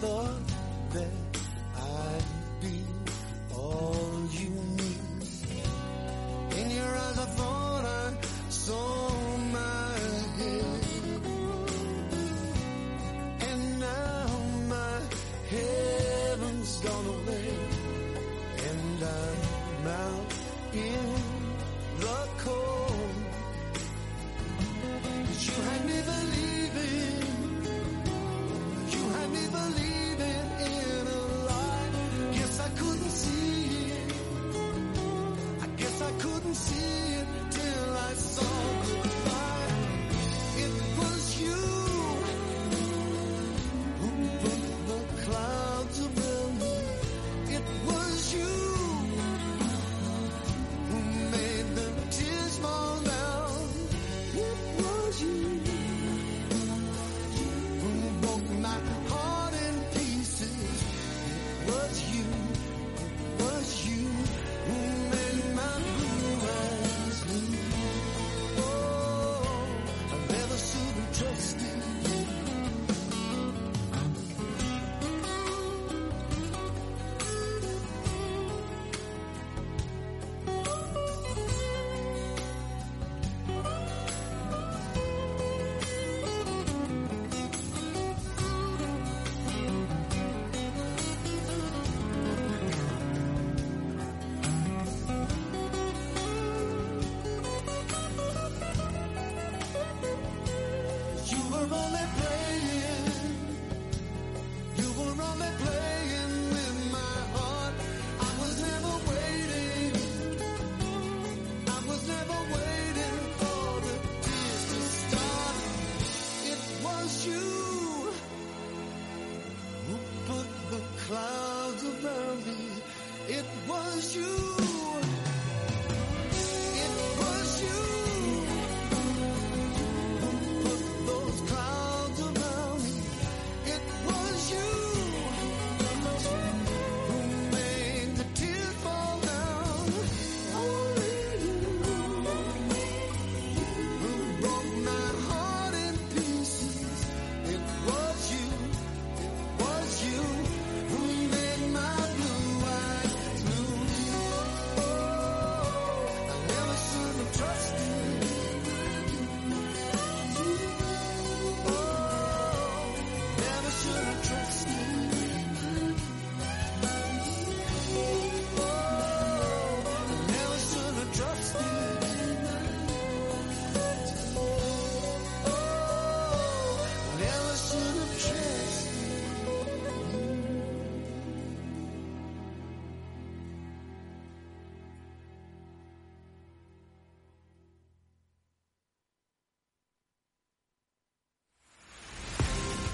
Thought that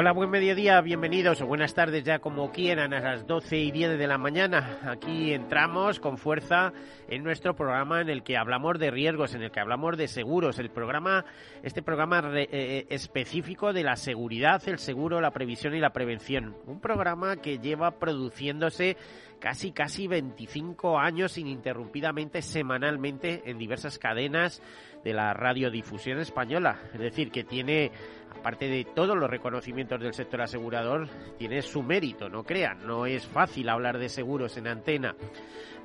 Hola, buen mediodía, bienvenidos o buenas tardes ya como quieran a las 12 y 10 de la mañana. Aquí entramos con fuerza en nuestro programa en el que hablamos de riesgos, en el que hablamos de seguros, el programa, este programa re, eh, específico de la seguridad, el seguro, la previsión y la prevención. Un programa que lleva produciéndose casi casi 25 años ininterrumpidamente semanalmente en diversas cadenas de la radiodifusión española, es decir, que tiene aparte de todos los reconocimientos del sector asegurador, tiene su mérito, no crean, no es fácil hablar de seguros en antena.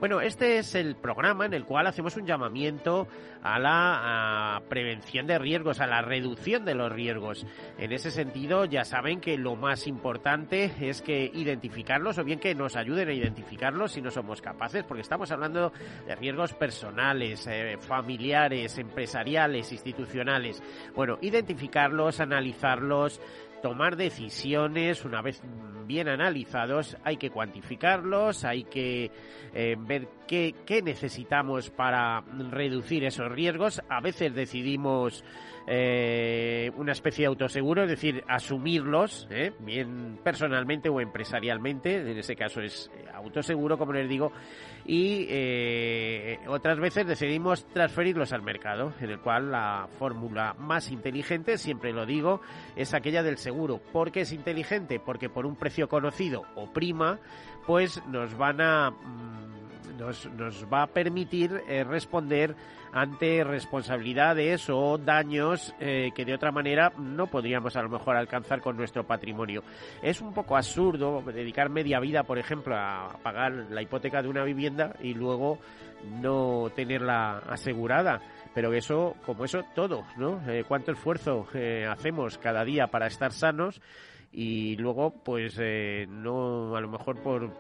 Bueno, este es el programa en el cual hacemos un llamamiento a la prevención de riesgos, a la reducción de los riesgos. En ese sentido, ya saben que lo más importante es que identificarlos o bien que nos ayuden a identificarlos si no somos capaces, porque estamos hablando de riesgos personales, eh, familiares, empresariales, institucionales. Bueno, identificarlos, analizarlos, tomar decisiones una vez bien analizados, hay que cuantificarlos, hay que eh, ver qué, qué, necesitamos para reducir esos riesgos. A veces decidimos eh, una especie de autoseguro, es decir, asumirlos, ¿eh? bien personalmente o empresarialmente, en ese caso es autoseguro, como les digo, y eh, otras veces decidimos transferirlos al mercado, en el cual la fórmula más inteligente, siempre lo digo, es aquella del seguro. ¿Por qué es inteligente? Porque por un precio conocido o prima, pues nos van a... Mmm, nos, va a permitir eh, responder ante responsabilidades o daños eh, que de otra manera no podríamos a lo mejor alcanzar con nuestro patrimonio. Es un poco absurdo dedicar media vida, por ejemplo, a pagar la hipoteca de una vivienda y luego no tenerla asegurada pero eso, como eso, todo, ¿no? Eh, ¿Cuánto esfuerzo hacemos cada día para estar sanos? Y luego pues eh, no a lo mejor por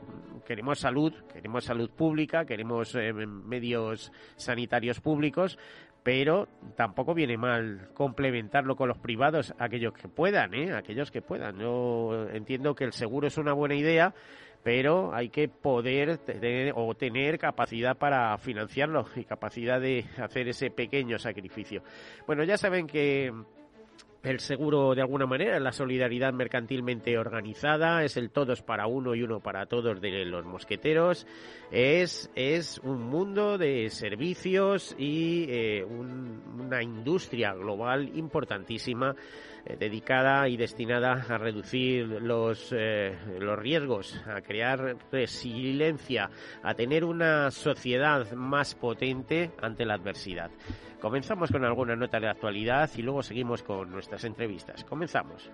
queremos salud queremos salud pública queremos eh, medios sanitarios públicos pero tampoco viene mal complementarlo con los privados aquellos que puedan ¿eh? aquellos que puedan yo entiendo que el seguro es una buena idea pero hay que poder tener o tener capacidad para financiarlo y capacidad de hacer ese pequeño sacrificio bueno ya saben que el seguro de alguna manera, la solidaridad mercantilmente organizada, es el todos para uno y uno para todos de los mosqueteros, es, es un mundo de servicios y eh, un, una industria global importantísima eh, dedicada y destinada a reducir los, eh, los riesgos, a crear resiliencia, a tener una sociedad más potente ante la adversidad. Comenzamos con alguna nota de actualidad y luego seguimos con nuestras entrevistas. Comenzamos.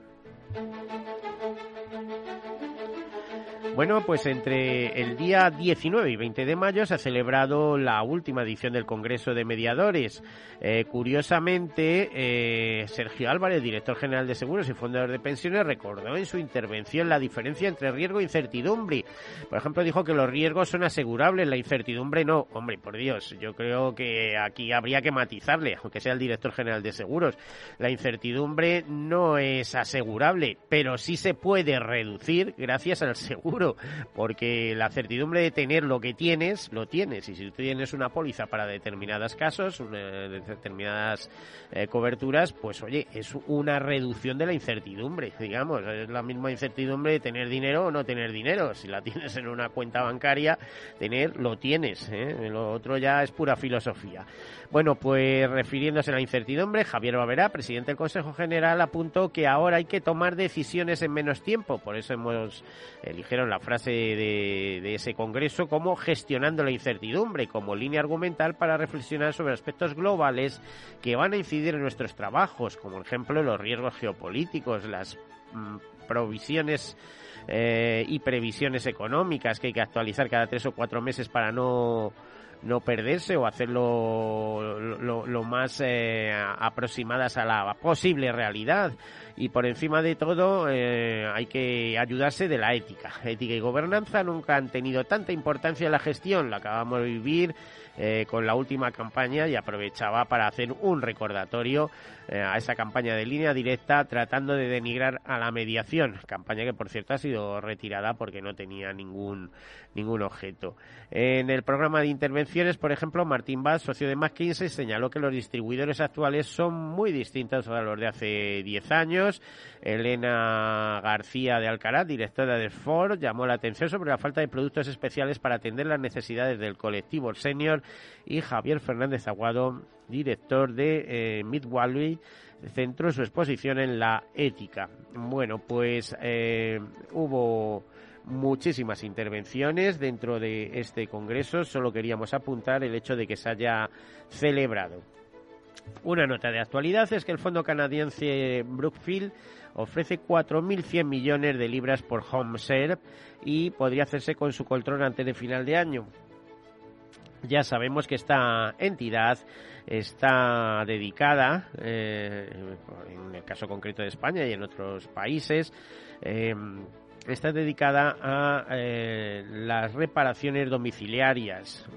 Bueno, pues entre el día 19 y 20 de mayo se ha celebrado la última edición del Congreso de Mediadores. Eh, curiosamente, eh, Sergio Álvarez, director general de Seguros y fundador de pensiones, recordó en su intervención la diferencia entre riesgo e incertidumbre. Por ejemplo, dijo que los riesgos son asegurables, la incertidumbre no. Hombre, por Dios, yo creo que aquí habría que matizarle, aunque sea el director general de Seguros. La incertidumbre no es asegurable, pero sí se puede reducir gracias al seguro porque la certidumbre de tener lo que tienes, lo tienes. Y si tú tienes una póliza para determinados casos, determinadas eh, coberturas, pues oye, es una reducción de la incertidumbre, digamos. Es la misma incertidumbre de tener dinero o no tener dinero. Si la tienes en una cuenta bancaria, tener, lo tienes. ¿eh? Lo otro ya es pura filosofía. Bueno, pues refiriéndose a la incertidumbre, Javier Baverá, presidente del Consejo General, apuntó que ahora hay que tomar decisiones en menos tiempo. Por eso hemos eligieron la frase de, ese congreso como gestionando la incertidumbre, como línea argumental para reflexionar sobre aspectos globales que van a incidir en nuestros trabajos, como por ejemplo los riesgos geopolíticos, las mm, provisiones eh, y previsiones económicas que hay que actualizar cada tres o cuatro meses para no no perderse o hacerlo lo, más eh, aproximadas a la posible realidad. Y por encima de todo eh, hay que ayudarse de la ética. Ética y gobernanza nunca han tenido tanta importancia en la gestión. La acabamos de vivir eh, con la última campaña y aprovechaba para hacer un recordatorio eh, a esa campaña de línea directa tratando de denigrar a la mediación, campaña que por cierto ha sido retirada porque no tenía ningún, ningún objeto. En el programa de intervenciones, por ejemplo, Martín Vaz, socio de McKinsey, señaló que los distribuidores actuales son muy distintos a los de hace 10 años. Elena García de Alcaraz, directora de Ford, llamó la atención sobre la falta de productos especiales para atender las necesidades del colectivo senior y Javier Fernández Aguado, director de eh, Midwalley, centró su exposición en la ética. Bueno, pues eh, hubo muchísimas intervenciones dentro de este congreso. Solo queríamos apuntar el hecho de que se haya celebrado. Una nota de actualidad es que el fondo canadiense Brookfield ofrece 4.100 millones de libras por HomeServe y podría hacerse con su control antes de final de año. Ya sabemos que esta entidad está dedicada, eh, en el caso concreto de España y en otros países, eh, está dedicada a eh, las reparaciones domiciliarias.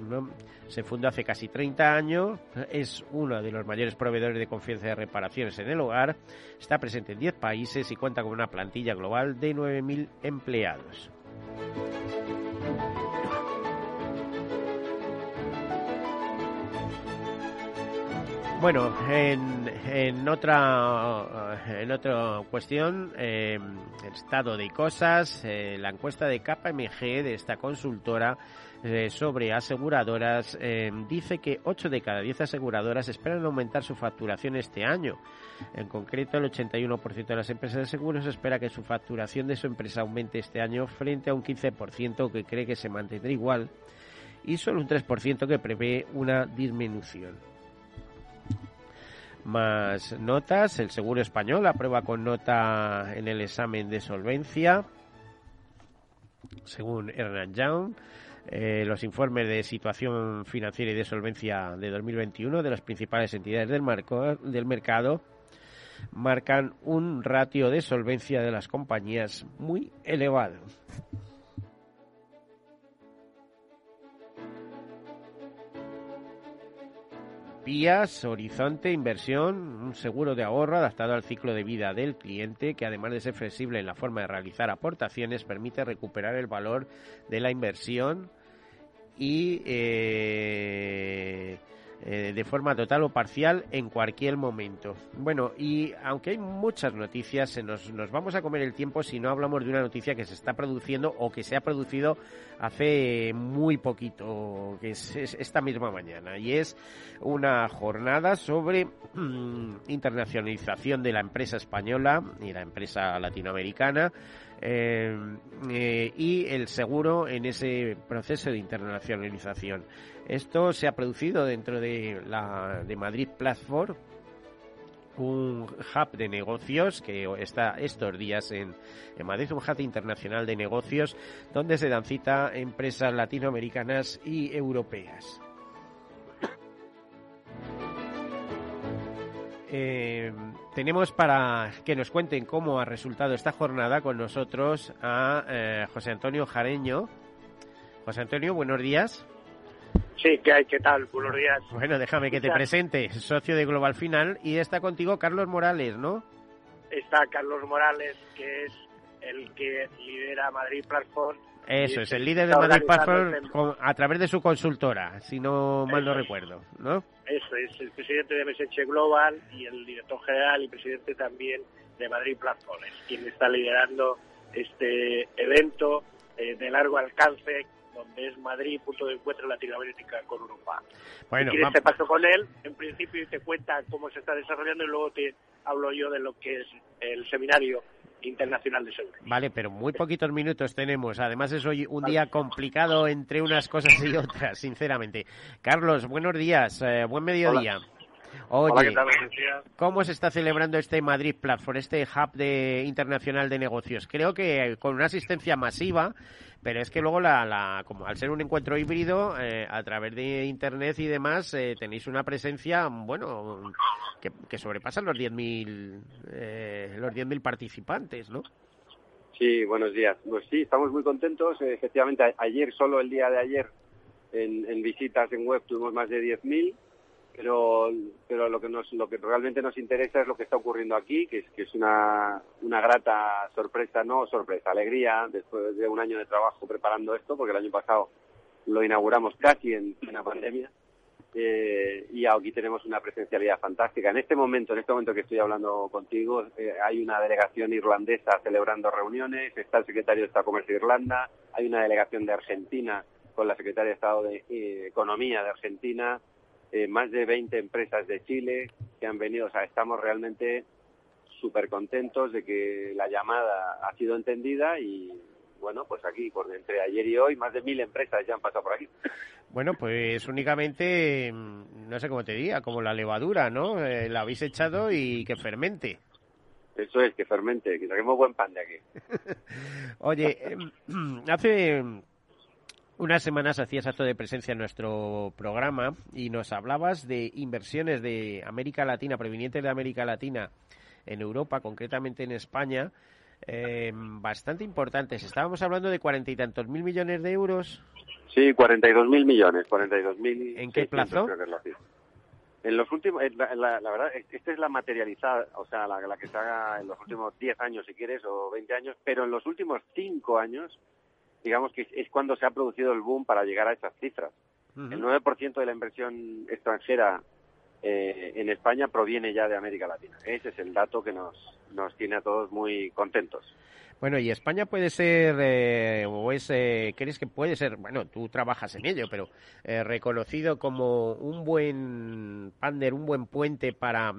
Se fundó hace casi 30 años, es uno de los mayores proveedores de confianza de reparaciones en el hogar, está presente en 10 países y cuenta con una plantilla global de 9.000 empleados. Bueno, en, en, otra en otra cuestión, eh, estado de cosas, eh, la encuesta de KPMG de esta consultora eh, sobre aseguradoras eh, dice que 8 de cada 10 aseguradoras esperan aumentar su facturación este año. En concreto, el 81% de las empresas de seguros espera que su facturación de su empresa aumente este año frente a un 15% que cree que se mantendrá igual y solo un 3% que prevé una disminución. Más notas, el Seguro Español aprueba con nota en el examen de solvencia, según Hernán Young. Eh, los informes de situación financiera y de solvencia de 2021 de las principales entidades del, marco, del mercado marcan un ratio de solvencia de las compañías muy elevado. Vías, Horizonte, Inversión, un seguro de ahorro adaptado al ciclo de vida del cliente que además de ser flexible en la forma de realizar aportaciones permite recuperar el valor de la inversión y eh, eh, de forma total o parcial en cualquier momento. Bueno, y aunque hay muchas noticias, se nos, nos vamos a comer el tiempo si no hablamos de una noticia que se está produciendo o que se ha producido hace muy poquito, que es, esta misma mañana, y es una jornada sobre mm, internacionalización de la empresa española y la empresa latinoamericana. Eh, eh, y el seguro en ese proceso de internacionalización. Esto se ha producido dentro de la de Madrid Platform, un hub de negocios que está estos días en, en, Madrid, un hub internacional de negocios donde se dan cita empresas latinoamericanas y europeas. Eh, tenemos para que nos cuenten cómo ha resultado esta jornada con nosotros a eh, José Antonio Jareño. José Antonio, buenos días. Sí, ¿qué hay? ¿Qué tal? Buenos días. Bueno, déjame que te presente, socio de Global Final, y está contigo Carlos Morales, ¿no? Está Carlos Morales, que es el que lidera Madrid Platform. Eso es, el líder de Madrid Platform a través de su consultora, si no mal no recuerdo, ¿no? Eso es, el presidente de MSH Global y el director general y presidente también de Madrid Platform, es quien está liderando este evento eh, de largo alcance donde es Madrid punto de encuentro Latinoamérica con Europa. Bueno, si quieres te paso con él, en principio y te cuenta cómo se está desarrollando y luego te hablo yo de lo que es el seminario Internacional de Seguridad. Vale, pero muy poquitos minutos tenemos. Además es hoy un día complicado entre unas cosas y otras, sinceramente. Carlos, buenos días, eh, buen mediodía. Oye, Hola, ¿qué tal? Buenos días. ¿cómo se está celebrando este Madrid Platform, este hub de, internacional de negocios? Creo que con una asistencia masiva, pero es que luego, la, la, como al ser un encuentro híbrido, eh, a través de Internet y demás, eh, tenéis una presencia, bueno, que, que sobrepasa los 10.000 eh, los 10.000 participantes, ¿no? Sí, buenos días. Pues sí, estamos muy contentos. Eh, Efectivamente, ayer, solo el día de ayer, en, en visitas en web tuvimos más de 10.000, pero, pero lo, que nos, lo que realmente nos interesa es lo que está ocurriendo aquí, que es, que es una, grata sorpresa, no sorpresa, alegría, después de un año de trabajo preparando esto, porque el año pasado lo inauguramos casi en plena pandemia. Eh, y aquí tenemos una presencialidad fantástica. En este momento, en este momento que estoy hablando contigo, eh, hay una delegación irlandesa celebrando reuniones, está el secretario de Estado de Comercio de Irlanda, hay una delegación de Argentina con la secretaria de Estado de eh, Economía de Argentina, eh, más de 20 empresas de Chile que han venido. O sea, estamos realmente súper contentos de que la llamada ha sido entendida y, bueno, pues aquí, por entre ayer y hoy, más de mil empresas ya han pasado por aquí. Bueno, pues únicamente, mm, no sé cómo te diga, como la levadura, ¿no? Eh, la habéis echado y que fermente. Eso es, que fermente, que saquemos buen pan de aquí. Oye, em, hace unas semanas hacías acto de presencia en nuestro programa y nos hablabas de inversiones de América Latina, provenientes de América Latina en Europa, concretamente en España, em, bastante importantes. Estábamos hablando de cuarenta y tantos mil millones de euros. Sí, 42.000 millones, 42.000. ¿En qué plazo? Creo que es la cifra. En los últimos, eh, la, la- la verdad, es- esta es la materializada, o sea, la, la que se haga en los últimos 10 años, si quieres, o 20 años, pero en los últimos 5 años, digamos que es, cuando se ha producido el boom para llegar a esas cifras. El 9% de la inversión extranjera eh, en España proviene ya de América Latina. Ese es el dato que nos, nos tiene a todos muy contentos. Bueno, y España puede ser, eh, o es, eh, crees que puede ser, bueno, tú trabajas en ello, pero eh, reconocido como un buen pander, un buen puente para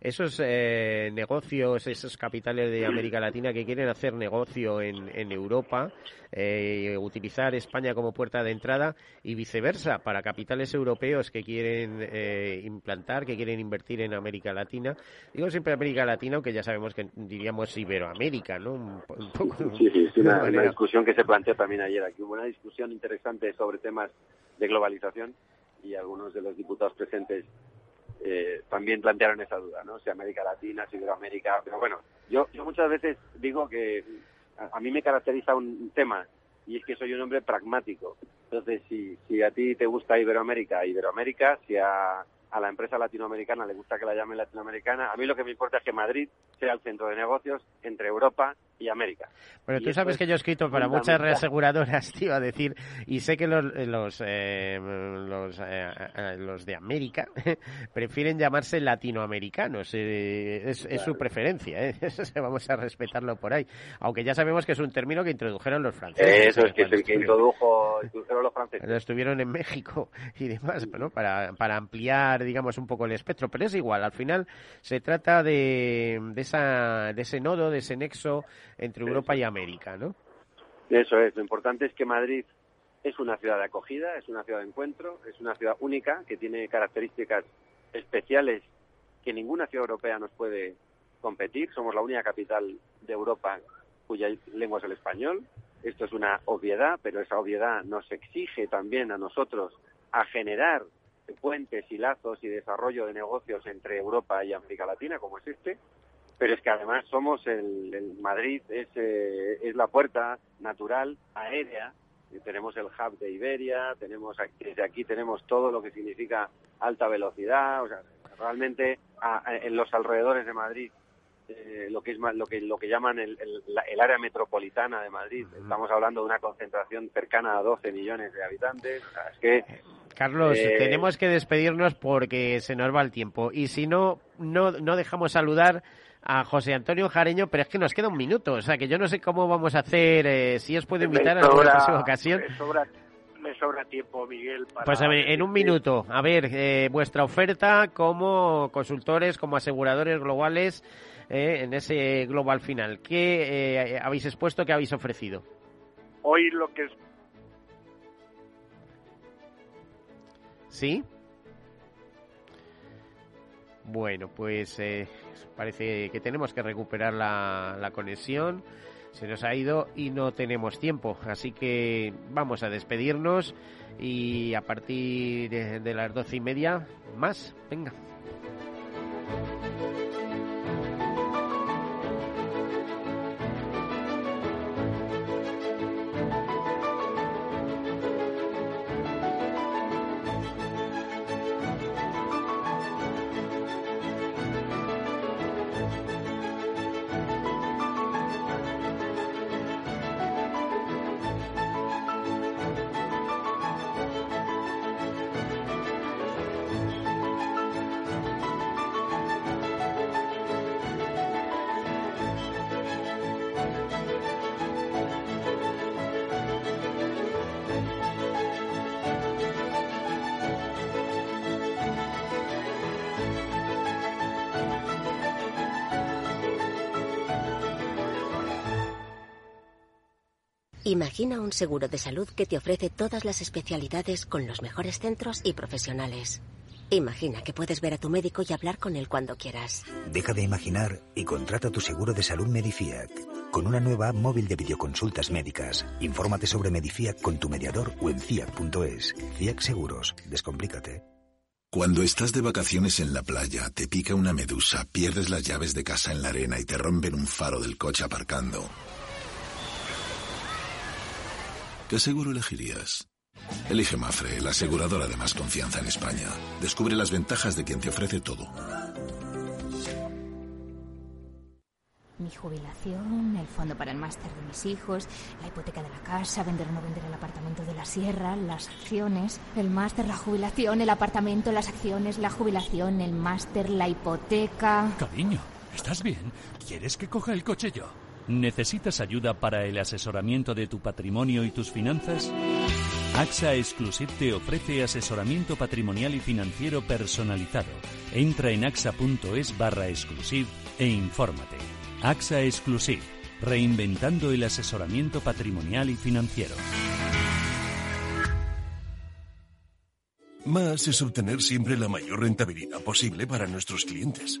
esos eh, negocios, esos capitales de América Latina que quieren hacer negocio en, en Europa, eh, utilizar España como puerta de entrada y viceversa para capitales europeos que quieren eh, implantar, que quieren invertir en América Latina. Digo siempre América Latina, aunque ya sabemos que diríamos Iberoamérica, ¿no? Un, po- un poco, Sí, sí, es una, discusión que se planteó también ayer aquí. Hubo una discusión interesante sobre temas de globalización y algunos de los diputados presentes eh, también plantearon esa duda, ¿no? Si América Latina, si Iberoamérica. Pero bueno, yo, yo muchas veces digo que a, a mí me caracteriza un tema y es que soy un hombre pragmático. Entonces, si, si a ti te gusta Iberoamérica, Iberoamérica, si a, a la empresa latinoamericana le gusta que la llamen latinoamericana, a mí lo que me importa es que Madrid sea el centro de negocios entre Europa y América. Bueno, Y tú sabes es que yo he escrito para muchas reaseguradoras, te iba a decir, y sé que los los eh, los, eh, eh, los de América prefieren llamarse latinoamericanos. eh, es, es su preferencia, ¿eh? Vamos a respetarlo por ahí. Aunque ya sabemos que es un término que introdujeron los franceses. Eso es que es el que introdujo, introdujeron los franceses. cuando estuvieron en México y demás, ¿no? Para, para ampliar, digamos, un poco el espectro. Pero es igual, al final se trata de, de, esa, de ese nodo, de ese nexo entre Europa y América, ¿no? Eso es, lo importante es que Madrid es una ciudad de acogida, es una ciudad de encuentro, es una ciudad única que tiene características especiales que ninguna ciudad europea nos puede competir. Somos la única capital de Europa cuya lengua es el español. Esto es una obviedad, pero esa obviedad nos exige también a nosotros a generar puentes y lazos y desarrollo de negocios entre Europa y América Latina, como es este. Pero es que además somos el, el Madrid, es, eh, es la puerta natural aérea. Tenemos el hub de Iberia, tenemos desde aquí tenemos todo lo que significa alta velocidad, o sea, realmente a- a- en los alrededores de Madrid eh, lo que es lo que lo que llaman el, el área metropolitana de Madrid. Estamos hablando de una concentración cercana a 12 millones de habitantes. O sea, es que Carlos, Eh, tenemos que despedirnos porque se nos va el tiempo. Y si no, no, no dejamos saludar a José Antonio Jareño, pero es que nos queda un minuto. O sea, que yo no sé cómo vamos a hacer, eh, si os puedo invitar a alguna próxima ocasión. Me sobra, me sobra tiempo, Miguel. Para Pues a ver, en un minuto, a ver, eh, vuestra oferta como consultores, como aseguradores globales eh, en ese global final. ¿Qué eh, habéis expuesto, qué habéis ofrecido? Hoy lo que es ¿Sí? Bueno, pues eh, parece que tenemos que recuperar la, conexión. Se nos ha ido y no tenemos tiempo. Así que vamos a despedirnos y a partir de las doce y media más. Venga. Imagina un seguro de salud que te ofrece todas las especialidades con los mejores centros y profesionales. Imagina que puedes ver a tu médico y hablar con él cuando quieras. Deja de imaginar y contrata tu seguro de salud Medifiac. Con una nueva app móvil de videoconsultas médicas. Infórmate sobre Medifiac con tu mediador o en fiac.es. Fiac Seguros. Descomplícate. Cuando estás de vacaciones en la playa, te pica una medusa, pierdes las llaves de casa en la arena y te rompen un faro del coche aparcando. ¿Qué seguro elegirías? Elige Mafre, la aseguradora de más confianza en España. Descubre las ventajas de quien te ofrece todo. Mi jubilación, el fondo para el máster de mis hijos, la hipoteca de la casa, vender o no vender el apartamento de la sierra, las acciones, el máster, la jubilación, el apartamento, las acciones, la jubilación, el máster, la hipoteca. Cariño, ¿estás bien? ¿Quieres que coja el coche yo? ¿Necesitas ayuda para el asesoramiento de tu patrimonio y tus finanzas? AXA Exclusive te ofrece asesoramiento patrimonial y financiero personalizado. Entra en axa.es barra exclusive e infórmate. AXA Exclusive, reinventando el asesoramiento patrimonial y financiero. Más es obtener siempre la mayor rentabilidad posible para nuestros clientes.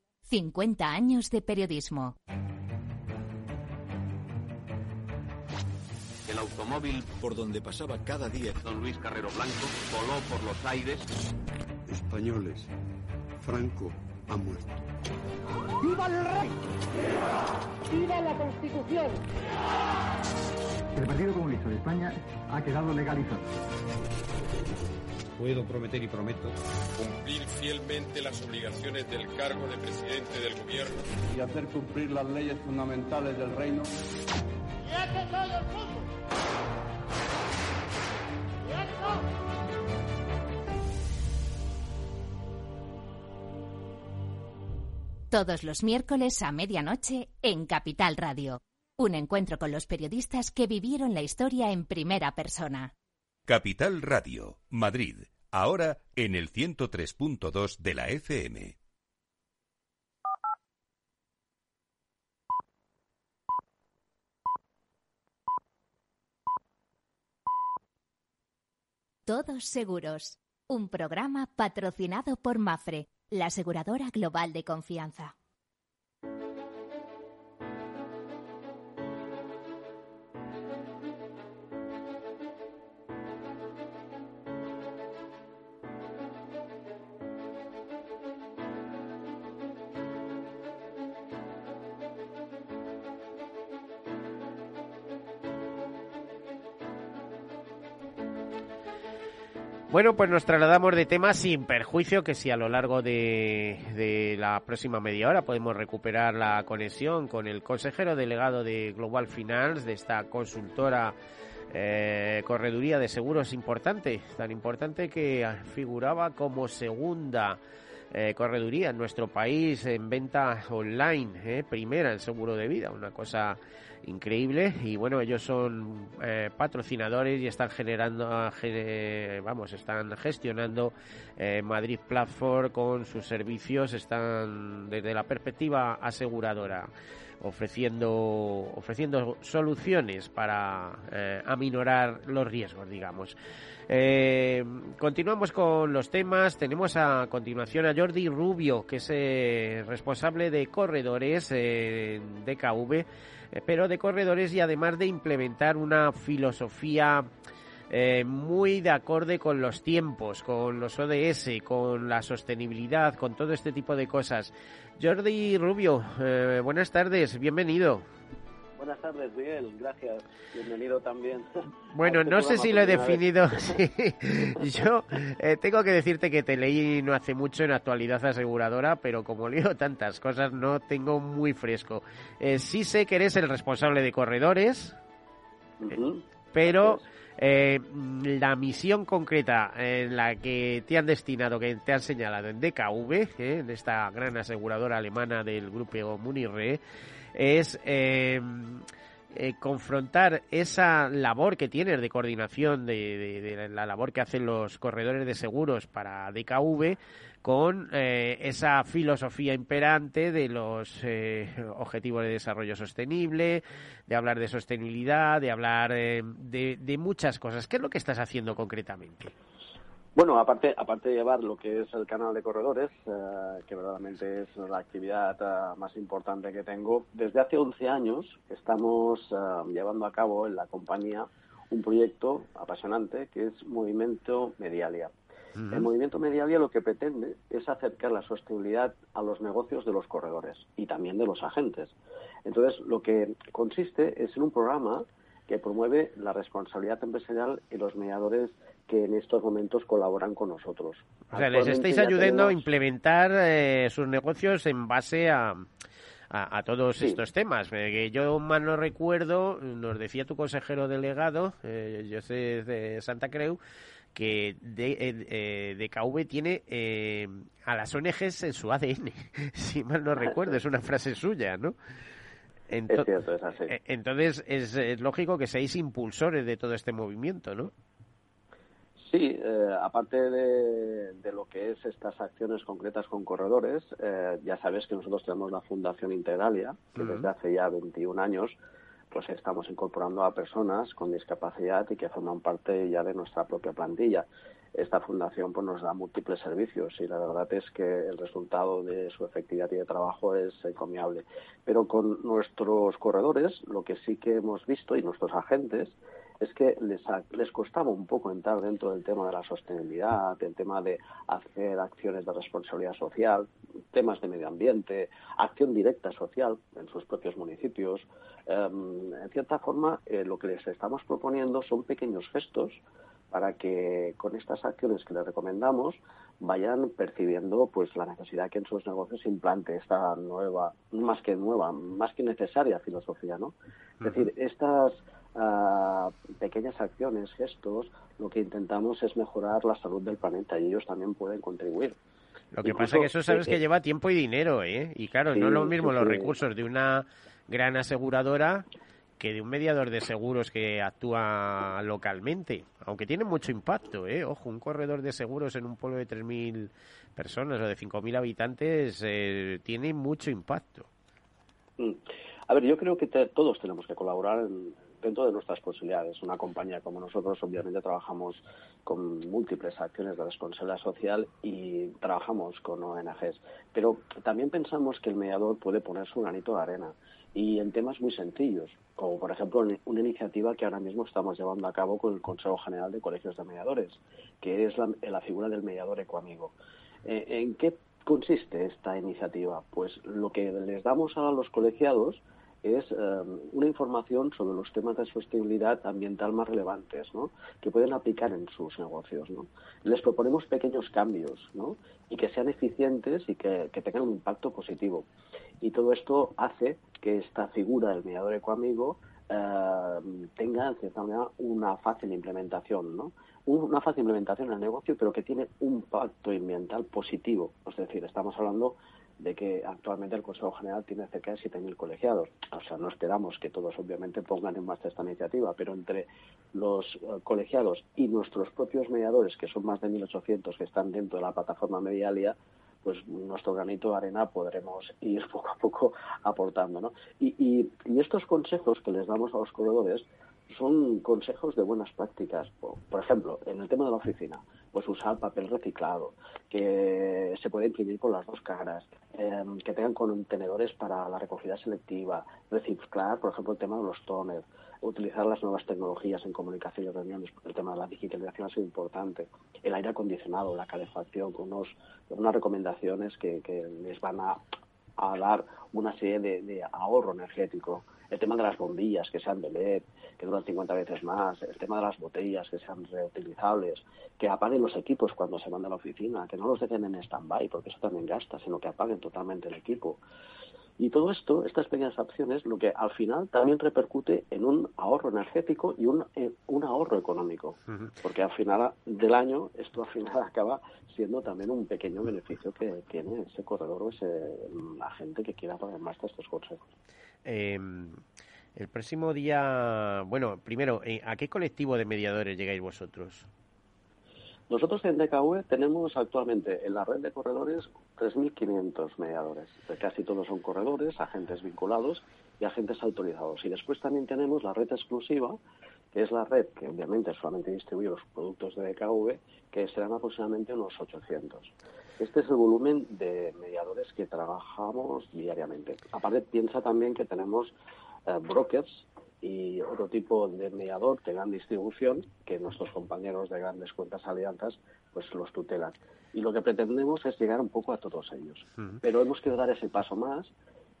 50 años de periodismo. El automóvil por donde pasaba cada día don Luis Carrero Blanco voló por los aires. Españoles, Franco ha muerto. ¡Viva el rey! ¡Viva la Constitución! El Partido Comunista de España ha quedado legalizado. Puedo prometer y prometo cumplir fielmente las obligaciones del cargo de presidente del gobierno y hacer cumplir las leyes fundamentales del reino. ¡Y todo el mundo! ¡Y esto!「Todos los miércoles a medianoche en Capital Radio. Un encuentro con los periodistas que vivieron la historia en primera persona. Capital Radio, Madrid, ahora en el 103.2 de la FM. Todos Seguros, un programa patrocinado por Mafre, la aseguradora global de confianza. Bueno, pues nos trasladamos de tema sin perjuicio, que si a lo largo de, de, la próxima media hora podemos recuperar la conexión con el consejero delegado de Global Finance, de esta consultora eh, correduría de seguros importante, tan importante que figuraba como segunda eh, correduría en nuestro país en venta online, eh, primera en seguro de vida, una cosa increíble. Y bueno ellos son eh, patrocinadores y están generando vamos están gestionando Madrid Platform con sus servicios están desde la perspectiva aseguradora ofreciendo ofreciendo soluciones para eh, aminorar los riesgos digamos continuamos con los temas tenemos a continuación a Jordi Rubio que es responsable de corredores de KV eh, pero de corredores y además de implementar una filosofía eh, muy de acorde con los tiempos, con los ODS, con la sostenibilidad, con todo este tipo de cosas. Jordi Rubio, eh, buenas tardes, bienvenido. Buenas tardes, Miguel. Gracias. Bienvenido también. Bueno, este no sé si lo he definido. Yo eh, tengo que decirte que te leí no hace mucho en actualidad aseguradora, pero como leo tantas cosas no tengo muy fresco. Eh, sí sé que eres el responsable de corredores, pero eh, la misión concreta en la que te han destinado, que te han señalado en DKV, en esta gran aseguradora alemana del grupo Munirre, es eh, eh, confrontar esa labor que tienes de coordinación de, la labor que hacen los corredores de seguros para DKV con eh, esa filosofía imperante de los objetivos de desarrollo sostenible, de hablar de sostenibilidad, de hablar de muchas cosas. ¿Qué es lo que estás haciendo concretamente? Bueno, aparte, aparte de llevar lo que es el canal de corredores, eh, que verdaderamente es la actividad eh, más importante que tengo, desde hace 11 años estamos eh, llevando a cabo en la compañía un proyecto apasionante que es Movimiento Medialia. El movimiento Medialia lo que pretende es acercar la sostenibilidad a los negocios de los corredores y también de los agentes. Entonces, lo que consiste es en un programa que promueve la responsabilidad empresarial y los mediadores que en estos momentos colaboran con nosotros. O sea, les estáis ayudando a implementar eh, sus negocios en base a, a, todos estos temas. Eh, que yo mal no recuerdo, nos decía tu consejero delegado, eh, José de Santa Creu, que de, eh, DKV tiene a las ONGs en su ADN, si mal no recuerdo, es una frase suya, ¿no? es cierto, es así. Eh, entonces es, lógico que seáis impulsores de todo este movimiento, ¿no? Sí, eh, aparte de, lo que es estas acciones concretas con corredores, eh, ya sabes que nosotros tenemos la Fundación Integralia, que desde hace ya 21 años pues estamos incorporando a personas con discapacidad y que forman parte ya de nuestra propia plantilla esta fundación pues nos da múltiples servicios y la verdad es que el resultado de su efectividad y de trabajo es encomiable. Pero con nuestros corredores lo que sí que hemos visto y nuestros agentes es que les, les costaba un poco entrar dentro del tema de la sostenibilidad, del tema de hacer acciones de responsabilidad social, temas de medio ambiente, acción directa social en sus propios municipios. Em, en cierta forma, eh, lo que les estamos proponiendo son pequeños gestos para que con estas acciones que les recomendamos vayan percibiendo pues la necesidad que en sus negocios se implante esta nueva, más que nueva, más que necesaria filosofía, ¿no? Es decir, estas ah, pequeñas acciones, gestos, lo que intentamos es mejorar la salud del planeta y ellos también pueden contribuir. Lo que pasa es que eso sabes que lleva tiempo y dinero, ¿eh? Y claro, no es lo mismo los recursos de una gran aseguradora que de un mediador de seguros que actúa localmente, aunque tiene mucho impacto, ¿eh? Ojo, un corredor de seguros en un pueblo de 3.000 personas o de 5.000 habitantes eh, tiene mucho impacto. Mm. A ver, yo creo que todos tenemos que colaborar dentro de nuestras posibilidades. Una compañía como nosotros, obviamente, trabajamos con múltiples acciones de responsabilidad social y trabajamos con ONGs. Pero también pensamos que el mediador puede poner su granito de arena y en temas muy sencillos, como por ejemplo una iniciativa que ahora mismo estamos llevando a cabo con el Consejo General de Colegios de Mediadores, que es la, figura del mediador ecoamigo. Eh, ¿En qué consiste esta iniciativa? Pues lo que les damos a los colegiados es eh, una información sobre los temas de sostenibilidad ambiental más relevantes, ¿no? que pueden aplicar en sus negocios. ¿no? Les proponemos pequeños cambios ¿no? y que sean eficientes y que, tengan un impacto positivo. Y todo esto hace que esta figura del mediador ecoamigo eh, tenga, en cierta manera, una fácil implementación, ¿no? Una fácil implementación en el negocio, pero que tiene un impacto ambiental positivo. Es decir, estamos hablando de que actualmente el Consejo General tiene cerca de 7.000 colegiados. O sea, no esperamos que todos obviamente pongan en marcha esta iniciativa, pero entre los eh, colegiados y nuestros propios mediadores, que son más de 1.800 que están dentro de la plataforma Medialia, pues nuestro granito de arena podremos ir poco a poco aportando. ¿no? Y, y, y estos consejos que les damos a los corredores son consejos de buenas prácticas. Por, ejemplo, en el tema de la oficina, pues usar papel reciclado, que se puede imprimir con las dos caras, em, que tengan contenedores para la recogida selectiva, reciclar, por ejemplo, el tema de los toners, utilizar las nuevas tecnologías en comunicación y reuniones, el tema de la digitalización es importante, el aire acondicionado, la calefacción, con unos, unas recomendaciones que, les van a, dar una serie de ahorro energético el tema de las bombillas que sean de LED, que duran 50 veces más, el tema de las botellas que sean reutilizables, que apaguen los equipos cuando se van a la oficina, que no los dejen en stand-by, porque eso también gasta, sino que apaguen totalmente el equipo. Y todo esto, estas pequeñas acciones, lo que al final también repercute en un ahorro energético y un, eh, un ahorro económico. Porque al final del año, esto al final acaba siendo también un pequeño beneficio que tiene ese corredor o ese, la gente que quiera poner más estos consejos. Eh, el próximo día, bueno, primero, eh, ¿a qué colectivo de mediadores llegáis vosotros? Nosotros en DKV tenemos actualmente en la red de corredores 3.500 mediadores. Casi todos son corredores, agentes vinculados y agentes autorizados. Y después también tenemos la red exclusiva, que es la red que obviamente solamente distribuye los productos de DKV, que serán aproximadamente unos 800. Este es el volumen de mediadores que trabajamos diariamente. Aparte, piensa también que tenemos eh, brokers y otro tipo de mediador de gran distribución que nuestros compañeros de grandes cuentas alianzas pues los tutelan. Y lo que pretendemos es llegar un poco a todos ellos. Pero hemos querido dar ese paso más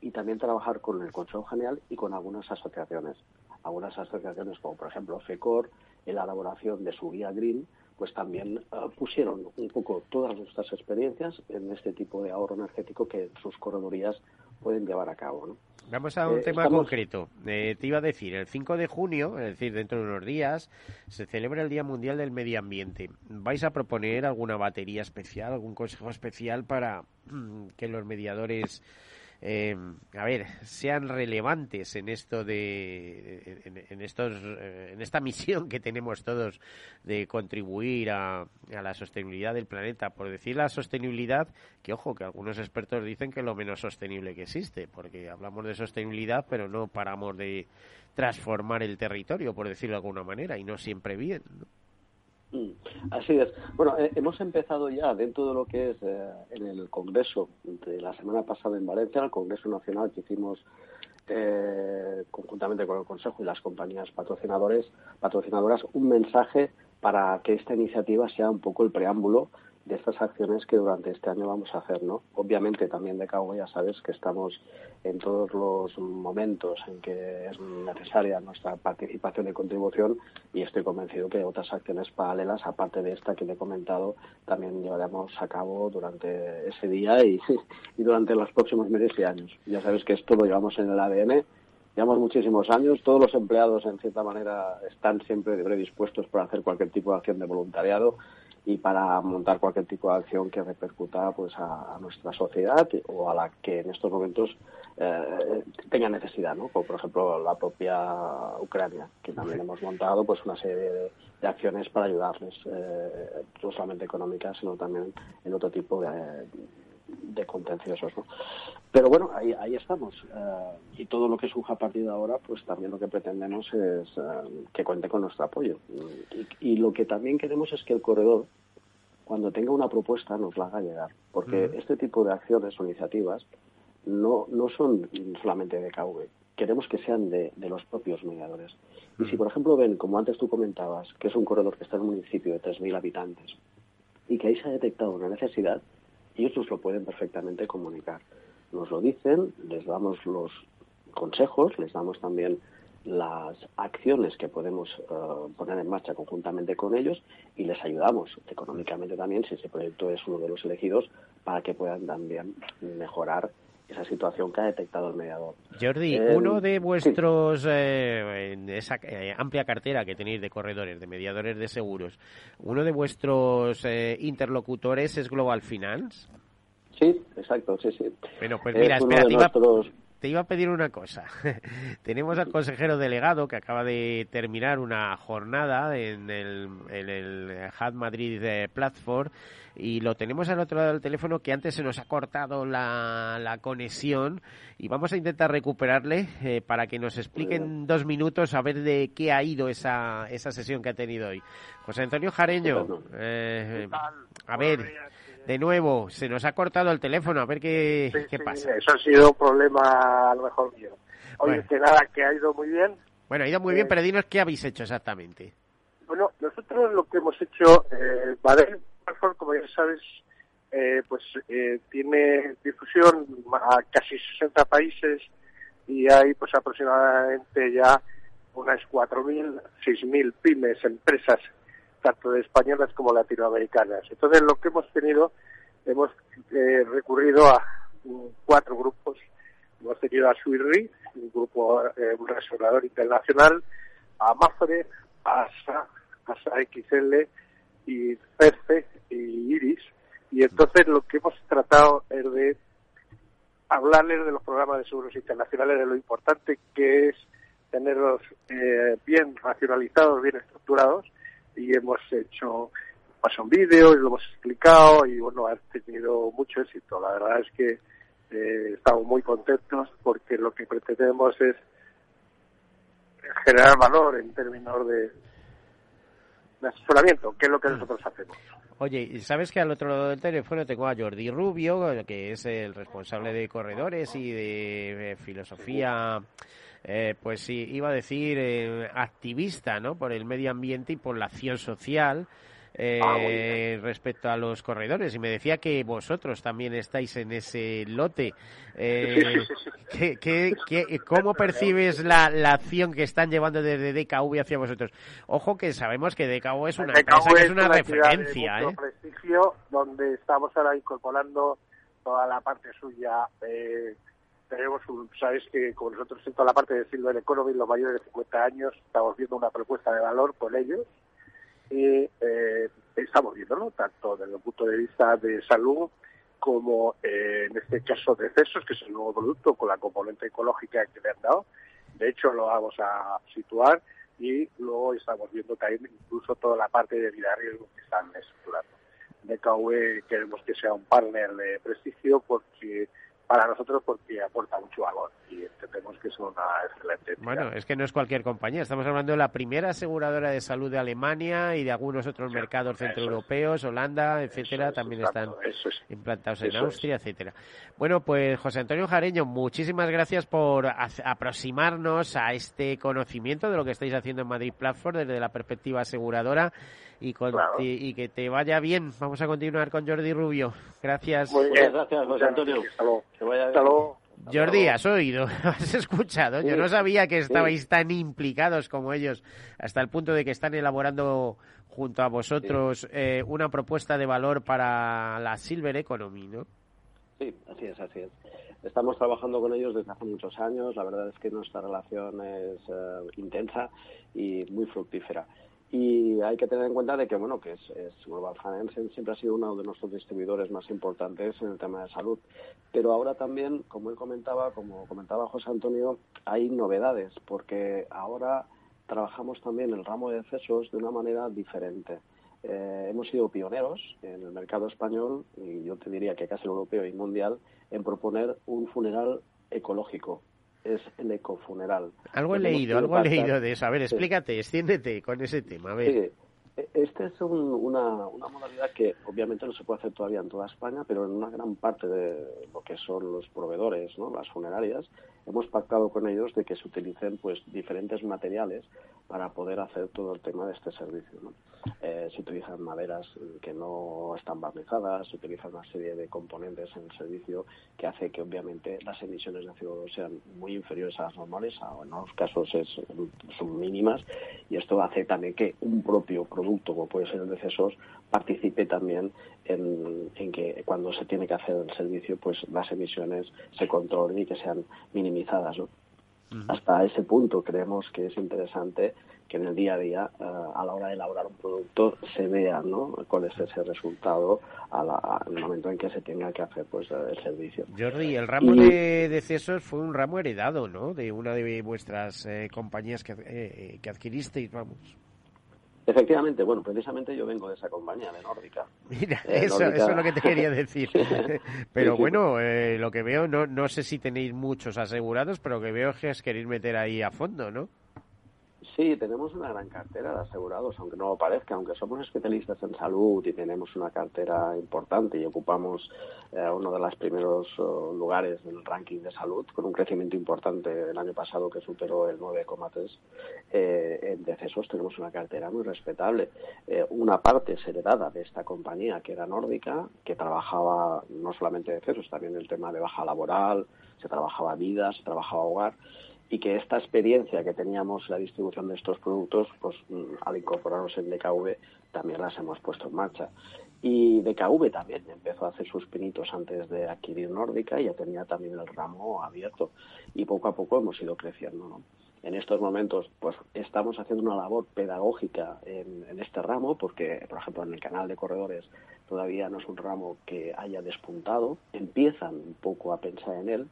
y también trabajar con el Consejo General y con algunas asociaciones. Algunas asociaciones como por ejemplo FECOR, en la elaboración de su guía Green, pues también eh, pusieron un poco todas nuestras experiencias en este tipo de ahorro energético que sus corredorías pueden llevar a cabo. ¿no? Vamos a un eh, tema concreto. Eh, te iba a decir, el 5 de junio, es decir, dentro de unos días, se celebra el Día Mundial del Medio Ambiente. ¿Vais a proponer alguna batería especial, algún consejo especial para mm, que los mediadores eh, a ver, sean relevantes en esto de, en, estos, eh, en esta misión que tenemos todos de contribuir a, la sostenibilidad del planeta. Por decir la sostenibilidad, que ojo, que algunos expertos dicen que es lo menos sostenible que existe, porque hablamos de sostenibilidad, pero no paramos de transformar el territorio, por decirlo de alguna manera, y no siempre bien. Así es. Bueno, eh, hemos empezado ya dentro de lo que es eh, en el Congreso de la semana pasada en Valencia, el Congreso Nacional que hicimos eh, conjuntamente con el Consejo y las compañías patrocinadores, patrocinadoras, un mensaje para que esta iniciativa sea un poco el preámbulo de estas acciones que durante este año vamos a hacer, ¿no? Obviamente también de cabo ya sabes que estamos en todos los momentos en que es necesaria nuestra participación y contribución y estoy convencido que otras acciones paralelas, aparte de esta que le he comentado, también llevaremos a cabo durante ese día y, y durante los próximos meses y años. Ya sabes que esto lo llevamos en el ADN llevamos muchísimos años, todos los empleados en cierta manera están siempre predispuestos para hacer cualquier tipo de acción de voluntariado y para montar cualquier tipo de acción que repercuta pues a, nuestra sociedad o a la que en estos momentos eh, tenga necesidad, ¿no? Como por ejemplo la propia Ucrania, que también hemos montado pues una serie de, acciones para ayudarles, eh, no solamente económicas, sino también en otro tipo de, de contenciosos. ¿no? Pero bueno, ahí, ahí estamos. Eh, y todo lo que surja a partir de ahora, pues también lo que pretendemos es eh, que cuente con nuestro apoyo. Y, lo que también queremos es que el corredor, cuando tenga una propuesta, nos la haga llegar. Porque este tipo de acciones o iniciativas no, no son solamente de KV. Queremos que sean de, de los propios mediadores. Y si, por ejemplo, ven, como antes tú comentabas, que es un corredor que está en un municipio de 3.000 habitantes y que ahí se ha detectado una necesidad, ellos nos lo pueden perfectamente comunicar. Nos lo dicen, les damos los consejos, les damos también las acciones que podemos eh, poner en marcha conjuntamente con ellos y les ayudamos económicamente también si ese proyecto es uno de los elegidos para que puedan también mejorar esa situación que ha detectado el mediador. Jordi, eh, uno de vuestros, eh, en esa amplia cartera que tenéis de corredores, de mediadores de seguros, uno de vuestros interlocutores es Global Finance. Sí, exacto, sí, sí. Bueno, pues mira, espera, te, iba, a pedir una cosa. Tenemos al consejero delegado que acaba de terminar una jornada en el, en el HAD Madrid Platform y lo tenemos al otro lado del teléfono que antes se nos ha cortado la, la conexión y vamos a intentar recuperarle eh, para que nos explique en dos minutos a ver de qué ha ido esa, esa sesión que ha tenido hoy. José Antonio Jareño, eh, a ver de nuevo, se nos ha cortado el teléfono, a ver qué, qué pasa. eso ha sido un problema a lo mejor mío. Oye, que nada, que ha ido muy bien. Bueno, ha ido muy bien, eh, pero dinos qué habéis hecho exactamente. Bueno, nosotros lo que hemos hecho, eh, como ya sabes, eh, pues eh, tiene difusión a casi 60 países y hay pues aproximadamente ya unas 4.000, 6.000 pymes, empresas tanto de españolas como latinoamericanas. Entonces, lo que hemos tenido, hemos eh, recurrido a cuatro grupos. Hemos tenido a SUIRRI, un grupo, eh, un restaurador internacional, a MAFRE, a ASA, ASA XL y CERCE y IRIS. Y entonces lo que hemos tratado es de hablarles de los programas de seguros internacionales, de lo importante que es tenerlos eh, bien racionalizados, bien estructurados y hemos hecho pues, un vídeo y lo hemos explicado y bueno, ha tenido mucho éxito. La verdad es que eh, estamos muy contentos porque lo que pretendemos es generar valor en términos de, de asesoramiento, que es lo que nosotros hacemos. Oye, ¿sabes que al otro lado del teléfono tengo a Jordi Rubio, que es el responsable de corredores y de filosofía eh, pues sí, iba a decir eh, activista, ¿no? Por el medio ambiente y por la acción social. Eh, ah, respecto a los corredores y me decía que vosotros también estáis en ese lote. Eh, cómo percibes la, la, acción que están llevando desde DKV hacia vosotros? Ojo que sabemos que DKV es una empresa que es una, referencia. De ¿eh? prestigio donde estamos ahora incorporando toda la parte suya. Eh, tenemos un, sabes que como nosotros en toda la parte de Silver Economy, los mayores de 50 años, estamos viendo una propuesta de valor con ellos y eh, estamos viéndolo tanto desde el punto de vista de salud como eh, en este caso de CESOS, que es el nuevo producto con la componente ecológica que le han dado. De hecho, lo vamos a situar y luego estamos viendo también incluso toda la parte de vida riesgo que están estructurando. DKV queremos que sea un partner de prestigio porque para nosotros porque aporta mucho valor y entendemos que es una excelente. Bueno, es que no es cualquier compañía, estamos hablando de la primera aseguradora de salud de Alemania y de algunos otros mercados centroeuropeos, Holanda, etcétera, también están implantados en Austria, etcétera. Bueno, pues José Antonio Jareño, muchísimas gracias por aproximarnos a este conocimiento de lo que estáis haciendo en Madrid Platform desde la perspectiva aseguradora y, y, que te vaya bien. Vamos a continuar con Jordi Rubio. Gracias. Muy bien, gracias, José Antonio. Hasta luego. Jordi, has oído, has escuchado. Yo no sabía que estabais tan implicados como ellos, hasta el punto de que están elaborando junto a vosotros eh, una propuesta de valor para la Silver Economy, ¿no? Sí, así es, así es. Estamos trabajando con ellos desde hace muchos años. La verdad es que nuestra relación es eh, intensa y muy fructífera Y hay que tener en cuenta de que, bueno, que es, es Global Finance siempre ha sido uno de nuestros distribuidores más importantes en el tema de salud. Pero ahora también, como él comentaba, como comentaba José Antonio, hay novedades, porque ahora trabajamos también el ramo de decesos de una manera diferente. Eh, hemos sido pioneros en el mercado español y yo te diría que casi europeo y mundial en proponer un funeral ecológico. Es el ecofuneral. Algo he leído, algo he leído de eso. A ver, explícate, extiéndete con ese tema. A ver. Esta es una, una, modalidad que obviamente no se puede hacer todavía en toda España, pero en una gran parte de lo que son los proveedores, ¿no? las funerarias, hemos pactado con ellos de que se utilicen pues diferentes materiales para poder hacer todo el tema de este servicio. ¿no? Eh, se utilizan maderas que no están barnizadas, se utilizan una serie de componentes en el servicio que hace que obviamente las emisiones de CO2 sean muy inferiores a las normales, en algunos casos es, son mínimas, y esto hace también que un propio producto, como puede ser el de CESOS, participe también en, en, que cuando se tiene que hacer el servicio, pues las emisiones se controlen y que sean minimizadas. ¿no? Hasta ese punto creemos que es interesante que en el día a día, eh, a la hora de elaborar un producto, se vea ¿no? cuál es ese resultado a en el momento en que se tenga que hacer pues el servicio. Jordi, el ramo de, de CESOS fue un ramo heredado, ¿no? De una de vuestras eh, compañías que, eh, que adquiristeis, vamos. Efectivamente, bueno, precisamente yo vengo de esa compañía, de Nórdica. Mira, eh, eso, eso, es lo que te quería decir. pero bueno, eh, lo que veo, no, no sé si tenéis muchos asegurados, pero lo que veo es que queréis meter ahí a fondo, ¿no? Sí, tenemos una gran cartera de asegurados, aunque no lo parezca, aunque somos especialistas en salud y tenemos una cartera importante y ocupamos eh, uno de los primeros uh, lugares en el ranking de salud, con un crecimiento importante el año pasado que superó el 9,3 eh, en decesos, tenemos una cartera muy respetable. Eh, una parte es heredada de esta compañía que era nórdica, que trabajaba no solamente decesos, también el tema de baja laboral, se trabajaba vida, se trabajaba hogar y que esta experiencia que teníamos la distribución de estos productos, pues mm, al incorporarnos en DKV también las hemos puesto en marcha. Y DKV también empezó a hacer sus pinitos antes de adquirir Nórdica y ya tenía también el ramo abierto. Y poco a poco hemos ido creciendo. ¿no? En estos momentos, pues estamos haciendo una labor pedagógica en, en este ramo, porque, por ejemplo, en el canal de corredores todavía no es un ramo que haya despuntado. Empiezan un poco a pensar en él,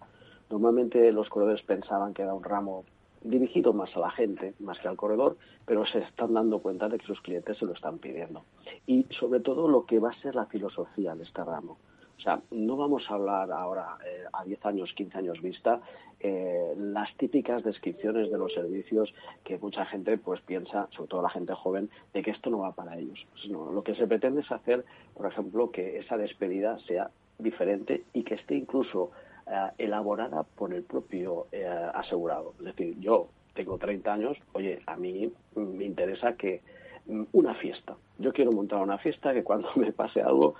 Normalmente los corredores pensaban que era un ramo dirigido más a la gente, más que al corredor, pero se están dando cuenta de que sus clientes se lo están pidiendo. Y sobre todo lo que va a ser la filosofía de este ramo. O sea, no vamos a hablar ahora eh, a 10 años, 15 años vista, eh, las típicas descripciones de los servicios que mucha gente pues piensa, sobre todo la gente joven, de que esto no va para ellos. No, lo que se pretende es hacer, por ejemplo, que esa despedida sea diferente y que esté incluso eh, elaborada por el propio eh, asegurado. Es decir, yo tengo 30 años, oye, a mí me interesa que mm, una fiesta. Yo quiero montar una fiesta que cuando me pase algo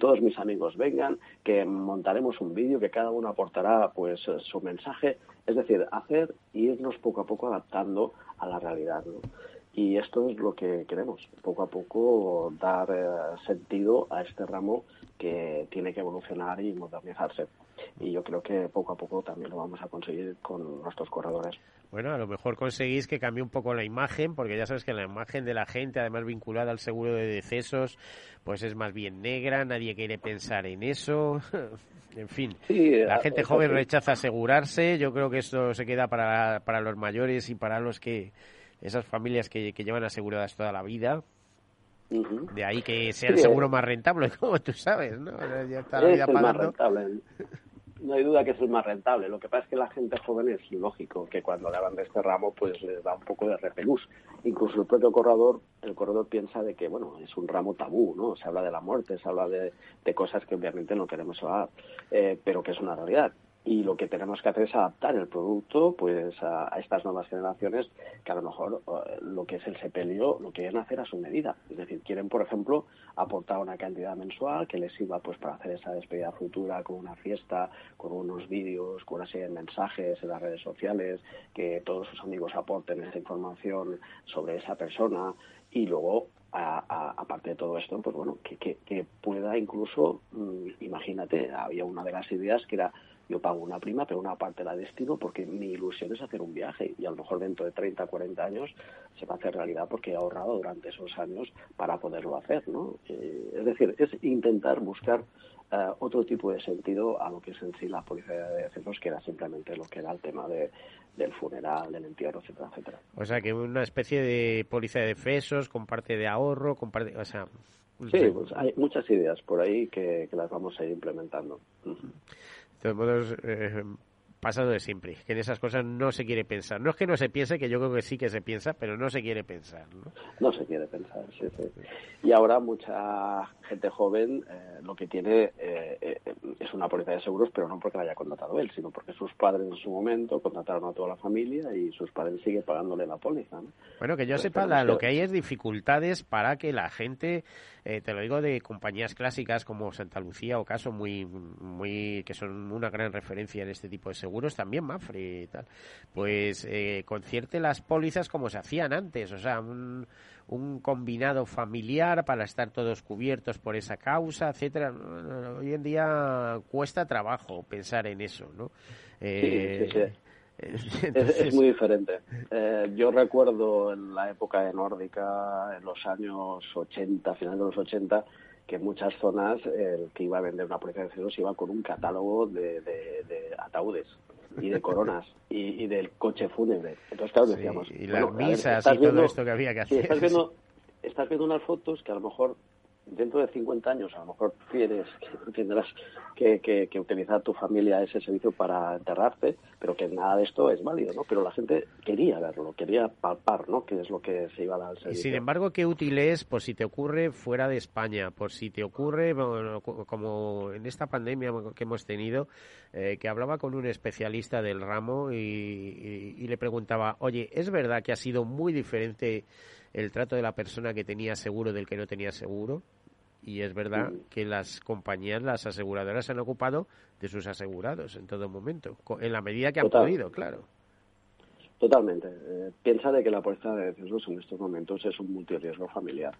todos mis amigos vengan, que montaremos un vídeo, que cada uno aportará pues su mensaje. Es decir, hacer y irnos poco a poco adaptando a la realidad. Y esto es lo que queremos, poco a poco dar eh, sentido a este ramo que tiene que evolucionar y modernizarse y yo creo que poco a poco también lo vamos a conseguir con nuestros corredores. Bueno, a lo mejor conseguís que cambie un poco la imagen, porque ya sabes que la imagen de la gente, además vinculada al seguro de decesos, pues es más bien negra, nadie quiere pensar en eso. en fin, la gente joven rechaza asegurarse, yo creo que esto se queda para, para los mayores y para los que esas familias que, que llevan aseguradas toda la vida. De ahí que sea el seguro más rentable, como tú sabes, ¿no? Ya está la vida pagando no hay duda que es el más rentable. Lo que pasa es que la gente joven es lógico que cuando le hablan de este ramo, pues les da un poco de repelús. Incluso el propio corredor, el corredor piensa de que, bueno, es un ramo tabú, ¿no? Se habla de la muerte, se habla de, cosas que obviamente no queremos hablar, eh, pero que es una realidad y lo que tenemos que hacer es adaptar el producto pues a, estas nuevas generaciones que a lo mejor eh, lo que es el sepelio lo quieren hacer a su medida. Es decir quieren por ejemplo aportar una cantidad mensual que les sirva pues para hacer esa despedida futura con una fiesta con unos vídeos con una serie de mensajes en las redes sociales que todos sus amigos aporten esa información sobre esa persona. Y luego aparte de todo esto, pues bueno, que, que, pueda incluso, mm, imagínate, había una de las ideas que era yo pago una prima, pero una parte la destino porque mi ilusión es hacer un viaje y a lo mejor dentro de 30, 40 años se va a hacer realidad porque he ahorrado durante esos años para poderlo hacer, ¿no? Eh, es decir, es intentar buscar eh, otro tipo de sentido a lo que es en sí la policía de decesos, que era simplemente lo que era el tema de, del funeral, del entierro, etcétera, etcétera. O sea, que una especie de policía de defesos con parte de ahorro, con parte, o sea... Sí, pues hay muchas ideas por ahí que, que las vamos a ir implementando. Todos modos, eh, pasado de siempre, que en esas cosas no se quiere pensar. No es que no se piense, que yo creo que sí que se piensa, pero no se quiere pensar. No, no se quiere pensar, sí, sí. Y ahora mucha gente joven eh, lo que tiene eh, eh, es una póliza de seguros, pero no porque la haya contratado él, sino porque sus padres en su momento contrataron a toda la familia y sus padres siguen pagándole la póliza. ¿no? Bueno, que yo sepa, la- lo que hay es dificultades para que la gente, eh, te lo digo de compañías clásicas como Santa Lucía o Caso, muy, muy, que son una gran referencia en este tipo de seguros, también Mafre y tal, pues eh, concierte las pólizas como se hacían antes, o sea, un, un combinado familiar para estar todos cubiertos por esa causa, etcétera. Hoy en día cuesta trabajo pensar en eso, ¿no? Eh, sí, sí. Es, entonces- es muy diferente. Eh, yo recuerdo en la época de Nórdica, en los años 80, finales de los 80, que en muchas zonas el que iba a vender una póliza de seguros iba con un catálogo de, de- de ataúdes y de coronas y, y del coche fúnebre. Entonces, claro, Sí, decíamos... y las bueno, a ver, misas y todo viendo- esto que había que sí, hacer. estás viendo, estás viendo unas fotos que a lo mejor dentro de 50 años a lo mejor tienes, tendrás que, que, que utilizar tu familia ese servicio para enterrarte, pero que nada de esto es válido, ¿no? Pero la gente quería verlo, quería palpar, ¿no? Que es lo que se iba a dar al Y sin embargo, qué útil es por si te ocurre fuera de España, por si te ocurre, bueno, como en esta pandemia que hemos tenido, eh, que hablaba con un especialista del ramo y, y- y le preguntaba, oye, ¿es verdad que ha sido muy diferente el trato de la persona que tenía seguro del que no tenía seguro? Y es verdad que las compañías, las aseguradoras se han ocupado de sus asegurados en todo momento, en la medida que han Total. podido, claro. Totalmente. Eh, piensa de que la póliza de decesos en estos momentos es un multirriesgo familiar,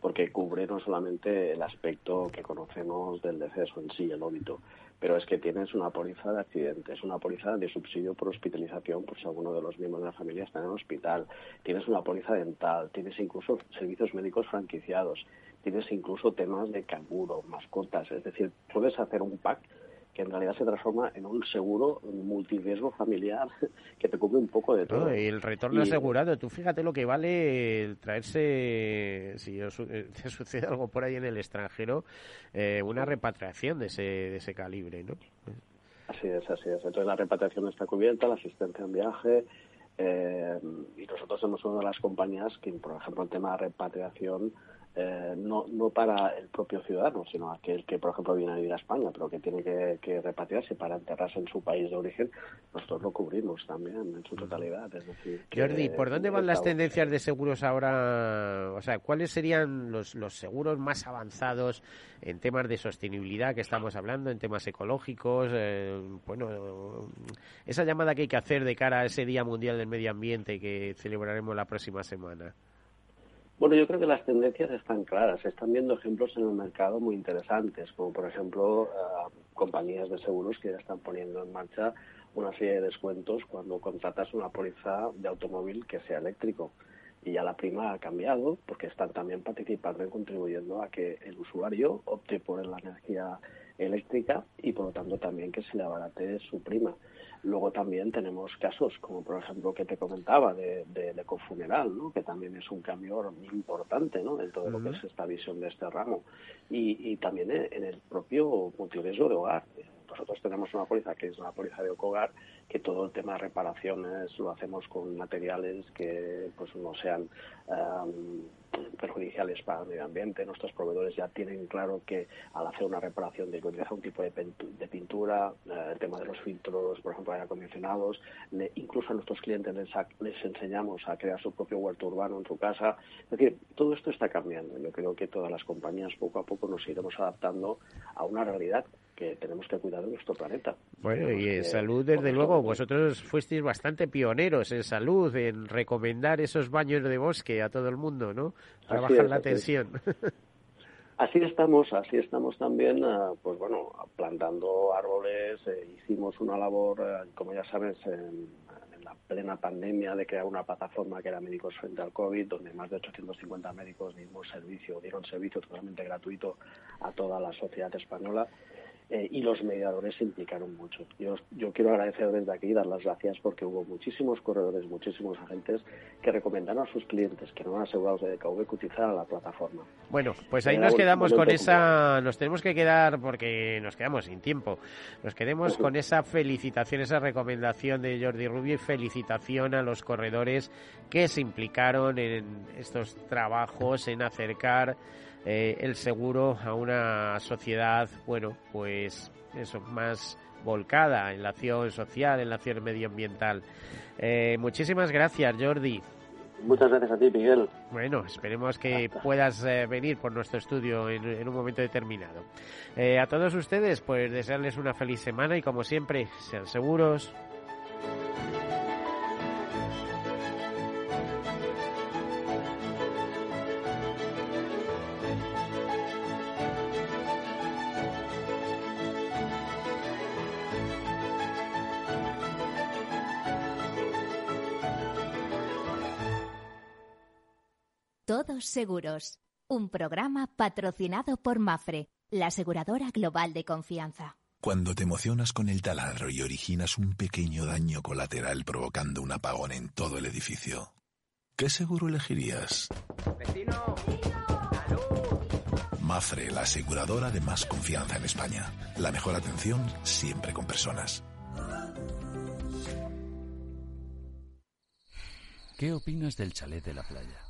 porque cubre no solamente el aspecto que conocemos del deceso en sí, el óbito, pero es que tienes una póliza de accidentes, una póliza de subsidio por hospitalización por si alguno de los miembros de la familia está en el hospital, tienes una póliza dental, tienes incluso servicios médicos franquiciados, tienes incluso temas de canguro, mascotas, es decir, puedes hacer un pack que en realidad se transforma en un seguro multirriesgo familiar que te cubre un poco de todo. ¿no? Y el retorno Y- asegurado. Tú fíjate lo que vale el traerse, si eh, te sucede algo por ahí en el extranjero, eh, una repatriación de ese, de ese calibre, ¿no? Así es, así es. Entonces la repatriación está cubierta, la asistencia en viaje, eh, y nosotros somos una de las compañías que, por ejemplo, el tema de repatriación, eh, no, no para el propio ciudadano, sino aquel que, por ejemplo, viene a vivir a España, pero que tiene que, que repatriarse para enterrarse en su país de origen, nosotros lo cubrimos también en su totalidad. Es decir, que Jordi, ¿por dónde van las tendencias de seguros ahora? O sea, ¿cuáles serían los, los seguros más avanzados en temas de sostenibilidad que estamos hablando, en temas ecológicos? eh, bueno, esa llamada que hay que hacer de cara a ese Día Mundial del Medio Ambiente que celebraremos la próxima semana. Bueno, yo creo que las tendencias están claras. Están viendo ejemplos en el mercado muy interesantes, como por ejemplo eh, compañías de seguros que ya están poniendo en marcha una serie de descuentos cuando contratas una póliza de automóvil que sea eléctrico. Y ya la prima ha cambiado porque están también participando y contribuyendo a que el usuario opte por la energía eléctrica y por lo tanto también que se le abarate su prima. Luego también tenemos casos como por ejemplo que te comentaba de, del ecofuneral, ¿no? que también es un cambio importante ¿no? en todo lo que es esta visión de este ramo. Y, y también en el propio multirriesgo de hogar. Nosotros tenemos una póliza que es la póliza de Ecogar, que todo el tema de reparaciones lo hacemos con materiales que pues no sean perjudiciales para el medio ambiente. Nuestros proveedores ya tienen claro que al hacer una reparación de un tipo de, pintu- de pintura, eh, el tema de los filtros, por ejemplo, aire acondicionados, incluso a nuestros clientes les, les enseñamos a crear su propio huerto urbano en su casa. Es decir, todo esto está cambiando. Yo creo que todas las compañías poco a poco nos iremos adaptando a una realidad que tenemos que cuidar de nuestro planeta. Bueno, y en que- salud, desde luego, vosotros fuisteis bastante pioneros en salud, en recomendar esos baños de bosque a todo el mundo, ¿no? Para bajar la es. tensión. Así estamos, así estamos también, eh, pues bueno, plantando árboles. Eh, hicimos una labor, eh, como ya sabes, en, en, la plena pandemia de crear una plataforma que era Médicos Frente al COVID, donde más de 850 médicos dimos servicio, dieron servicio totalmente gratuito a toda la sociedad española. Eh, y los mediadores se implicaron mucho. Yo, yo quiero agradecer desde aquí y dar las gracias porque hubo muchísimos corredores, muchísimos agentes que recomendaron a sus clientes que no eran asegurados de DKV que utilizaran la plataforma. Bueno, pues ahí nos quedamos con esa, nos tenemos que quedar porque nos quedamos sin tiempo. Nos quedemos con esa felicitación, esa recomendación de Jordi Rubio y felicitación a los corredores que se implicaron en estos trabajos, en acercar eh, el seguro a una sociedad, bueno, pues eso, más volcada en la acción social, en la acción medioambiental. Eh, muchísimas gracias, Jordi. Muchas gracias a ti, Miguel. Bueno, esperemos que puedas eh, venir por nuestro estudio en, en un momento determinado. Eh, a todos ustedes, pues desearles una feliz semana y como siempre, sean seguros. Todos Seguros, un programa patrocinado por Mafre, la aseguradora global de confianza. Cuando te emocionas con el taladro y originas un pequeño daño colateral provocando un apagón en todo el edificio, ¿qué seguro elegirías? Vecino, Mafre, la aseguradora de más confianza en España. La mejor atención siempre con personas. ¿Qué opinas del chalet de la playa?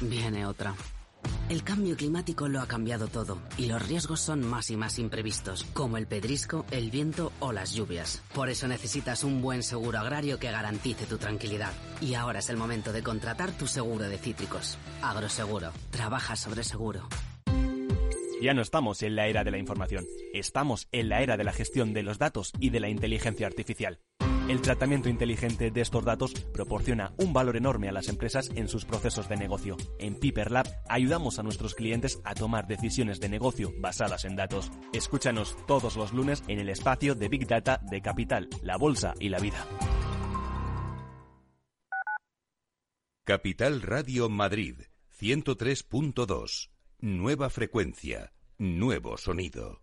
viene otra. El cambio climático lo ha cambiado todo y los riesgos son más y más imprevistos, como el pedrisco, el viento o las lluvias. Por eso necesitas un buen seguro agrario que garantice tu tranquilidad. Y ahora es el momento de contratar tu seguro de cítricos. Agroseguro. Trabaja sobre seguro. Ya no estamos en la era de la información, estamos en la era de la gestión de los datos y de la inteligencia artificial. El tratamiento inteligente de estos datos proporciona un valor enorme a las empresas en sus procesos de negocio. En Piper Lab ayudamos a nuestros clientes a tomar decisiones de negocio basadas en datos. Escúchanos todos los lunes en el espacio de Big Data de Capital, la Bolsa y la Vida. Capital Radio Madrid 103.2. Nueva frecuencia, nuevo sonido.